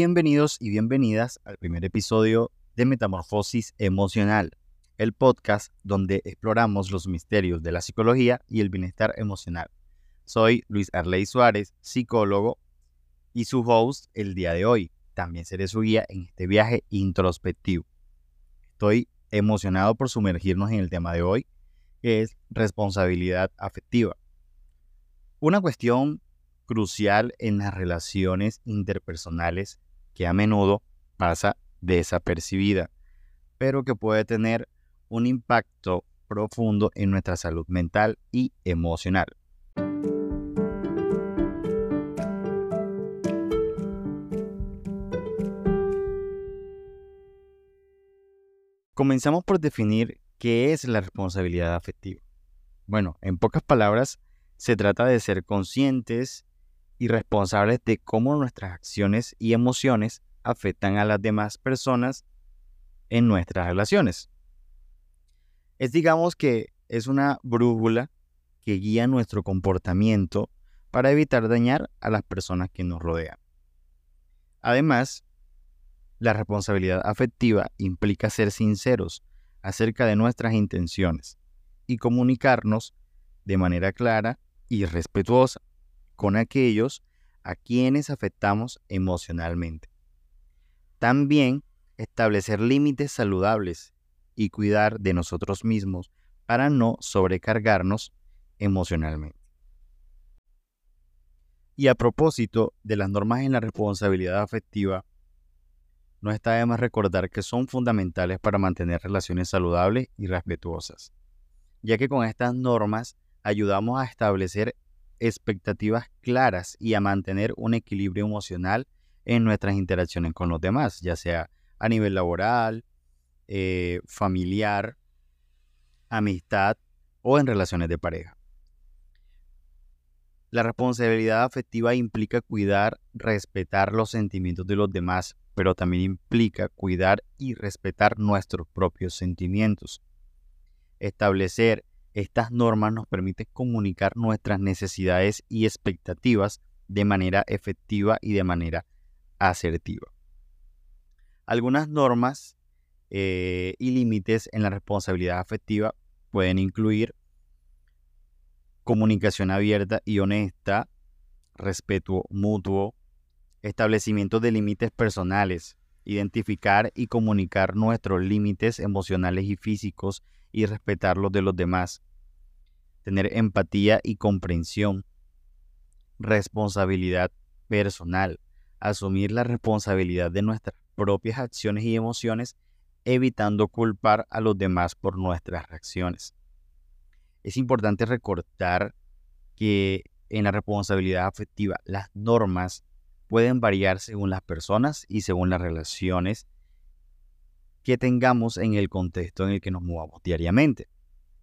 Bienvenidos y bienvenidas al primer episodio de Metamorfosis Emocional, el podcast donde exploramos los misterios de la psicología y el bienestar emocional. Soy Luis Arley Suárez, psicólogo y su host el día de hoy. También seré su guía en este viaje introspectivo. Estoy emocionado por sumergirnos en el tema de hoy, que es responsabilidad afectiva. Una cuestión crucial en las relaciones interpersonales que a menudo pasa desapercibida, pero que puede tener un impacto profundo en nuestra salud mental y emocional. Comenzamos por definir qué es la responsabilidad afectiva. Bueno, en pocas palabras, se trata de ser conscientes y responsables de cómo nuestras acciones y emociones afectan a las demás personas en nuestras relaciones. Es digamos que es una brújula que guía nuestro comportamiento para evitar dañar a las personas que nos rodean. Además, la responsabilidad afectiva implica ser sinceros acerca de nuestras intenciones y comunicarnos de manera clara y respetuosa con aquellos a quienes afectamos emocionalmente. También establecer límites saludables y cuidar de nosotros mismos para no sobrecargarnos emocionalmente. Y a propósito de las normas en la responsabilidad afectiva, no está de más recordar que son fundamentales para mantener relaciones saludables y respetuosas, ya que con estas normas ayudamos a establecer expectativas claras y a mantener un equilibrio emocional en nuestras interacciones con los demás, ya sea a nivel laboral, eh, familiar, amistad o en relaciones de pareja. La responsabilidad afectiva implica cuidar, respetar los sentimientos de los demás, pero también implica cuidar y respetar nuestros propios sentimientos. Establecer estas normas nos permiten comunicar nuestras necesidades y expectativas de manera efectiva y de manera asertiva. Algunas normas eh, y límites en la responsabilidad afectiva pueden incluir comunicación abierta y honesta, respeto mutuo, establecimiento de límites personales, identificar y comunicar nuestros límites emocionales y físicos y respetar los de los demás, tener empatía y comprensión, responsabilidad personal, asumir la responsabilidad de nuestras propias acciones y emociones, evitando culpar a los demás por nuestras reacciones. Es importante recordar que en la responsabilidad afectiva las normas pueden variar según las personas y según las relaciones que tengamos en el contexto en el que nos movamos diariamente.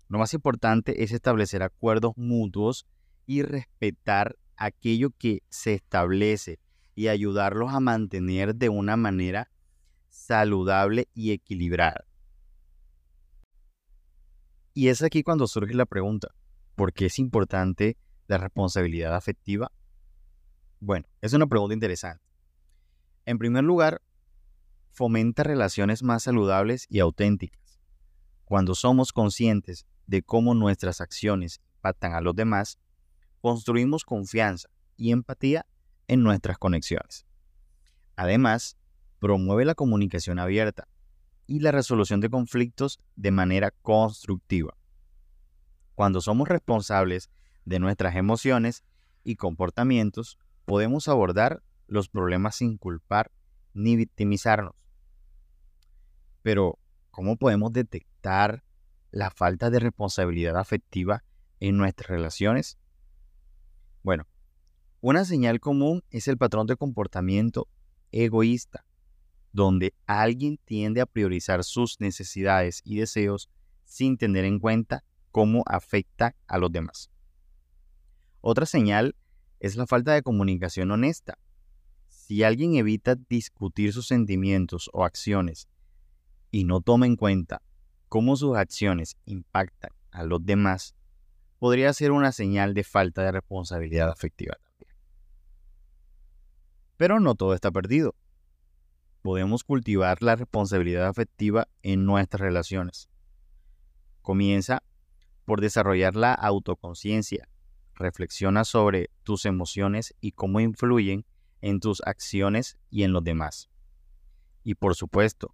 Lo más importante es establecer acuerdos mutuos y respetar aquello que se establece y ayudarlos a mantener de una manera saludable y equilibrada. Y es aquí cuando surge la pregunta, ¿por qué es importante la responsabilidad afectiva? Bueno, es una pregunta interesante. En primer lugar, fomenta relaciones más saludables y auténticas. Cuando somos conscientes de cómo nuestras acciones impactan a los demás, construimos confianza y empatía en nuestras conexiones. Además, promueve la comunicación abierta y la resolución de conflictos de manera constructiva. Cuando somos responsables de nuestras emociones y comportamientos, podemos abordar los problemas sin culpar ni victimizarnos. Pero, ¿cómo podemos detectar la falta de responsabilidad afectiva en nuestras relaciones? Bueno, una señal común es el patrón de comportamiento egoísta, donde alguien tiende a priorizar sus necesidades y deseos sin tener en cuenta cómo afecta a los demás. Otra señal es la falta de comunicación honesta. Si alguien evita discutir sus sentimientos o acciones y no toma en cuenta cómo sus acciones impactan a los demás, podría ser una señal de falta de responsabilidad afectiva también. Pero no todo está perdido. podemos cultivar la responsabilidad afectiva en nuestras relaciones. Comienza por desarrollar la autoconciencia. Reflexiona sobre tus emociones y cómo influyen en tus acciones y en los demás. Y por supuesto,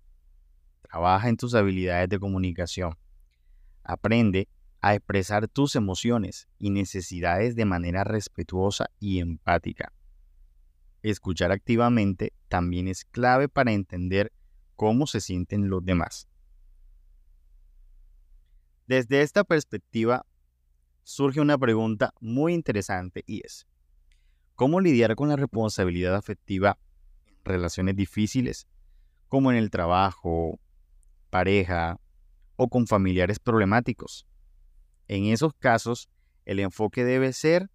trabaja en tus habilidades de comunicación. Aprende a expresar tus emociones y necesidades de manera respetuosa y empática. Escuchar activamente también es clave para entender cómo se sienten los demás. Desde esta perspectiva surge una pregunta muy interesante y es, ¿cómo lidiar con la responsabilidad afectiva en relaciones difíciles, como en el trabajo, pareja o con familiares problemáticos? En esos casos, el enfoque debe ser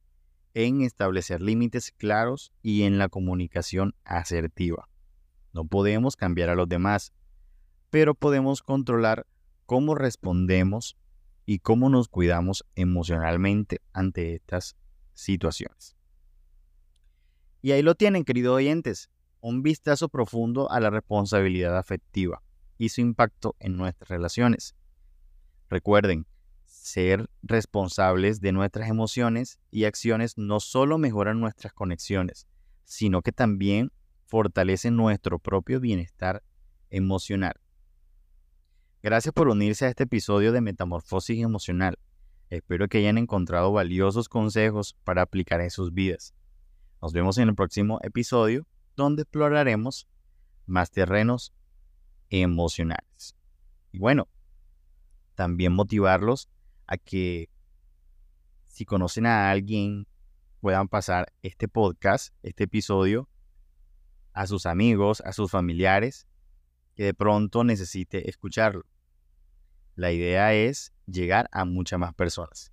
en establecer límites claros y en la comunicación asertiva. No podemos cambiar a los demás, pero podemos controlar cómo respondemos y cómo nos cuidamos emocionalmente ante estas situaciones. Y ahí lo tienen, queridos oyentes, un vistazo profundo a la responsabilidad afectiva y su impacto en nuestras relaciones. Recuerden, ser responsables de nuestras emociones y acciones no solo mejoran nuestras conexiones, sino que también fortalecen nuestro propio bienestar emocional. Gracias por unirse a este episodio de Metamorfosis Emocional. Espero que hayan encontrado valiosos consejos para aplicar en sus vidas. Nos vemos en el próximo episodio donde exploraremos más terrenos emocionales. Y bueno, también motivarlos a que si conocen a alguien puedan pasar este podcast, este episodio, a sus amigos, a sus familiares, que de pronto necesite escucharlo. La idea es llegar a muchas más personas.